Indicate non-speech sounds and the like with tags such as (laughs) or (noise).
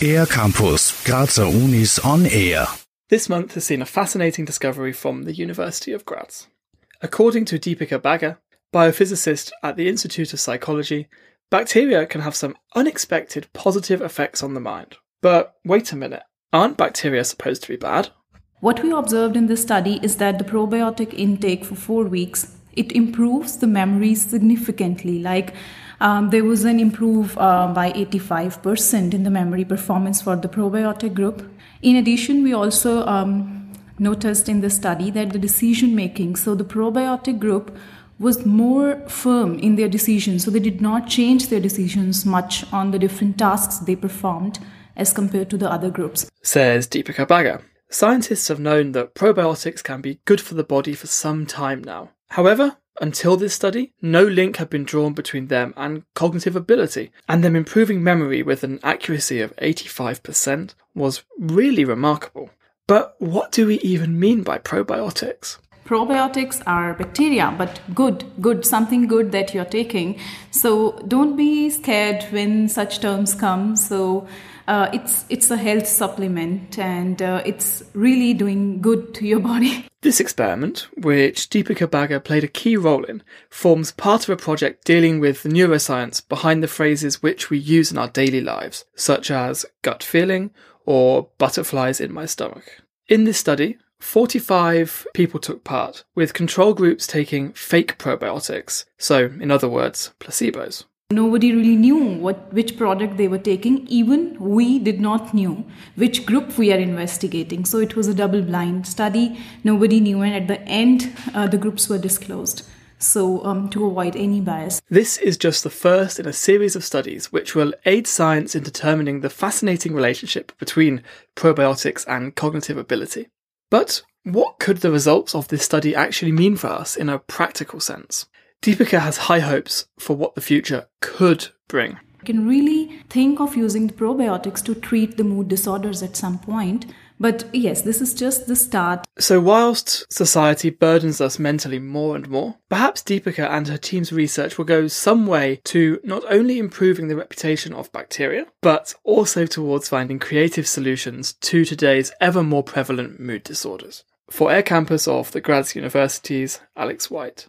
Air Campus, Grazer Unis on Air. This month has seen a fascinating discovery from the University of Graz. According to Deepika Bagga, biophysicist at the Institute of Psychology, bacteria can have some unexpected positive effects on the mind. But wait a minute, aren't bacteria supposed to be bad? What we observed in this study is that the probiotic intake for four weeks it improves the memory significantly. Like um, there was an improve uh, by 85% in the memory performance for the probiotic group. In addition, we also um, noticed in the study that the decision making, so the probiotic group was more firm in their decisions. So they did not change their decisions much on the different tasks they performed as compared to the other groups. Says Deepika Bagga. Scientists have known that probiotics can be good for the body for some time now. However, until this study, no link had been drawn between them and cognitive ability, and them improving memory with an accuracy of 85% was really remarkable. But what do we even mean by probiotics? probiotics are bacteria but good good something good that you're taking so don't be scared when such terms come so uh, it's it's a health supplement and uh, it's really doing good to your body (laughs) This experiment, which Deepika Bagga played a key role in, forms part of a project dealing with the neuroscience behind the phrases which we use in our daily lives, such as gut feeling or butterflies in my stomach. In this study, 45 people took part, with control groups taking fake probiotics, so, in other words, placebos. Nobody really knew what which product they were taking. Even we did not knew which group we are investigating. So it was a double blind study. Nobody knew, and at the end, uh, the groups were disclosed. So um, to avoid any bias. This is just the first in a series of studies which will aid science in determining the fascinating relationship between probiotics and cognitive ability. But what could the results of this study actually mean for us in a practical sense? Deepika has high hopes for what the future could bring. You can really think of using the probiotics to treat the mood disorders at some point. But yes, this is just the start. So, whilst society burdens us mentally more and more, perhaps Deepika and her team's research will go some way to not only improving the reputation of bacteria, but also towards finding creative solutions to today's ever more prevalent mood disorders. For Air Campus of the Graz Universities, Alex White.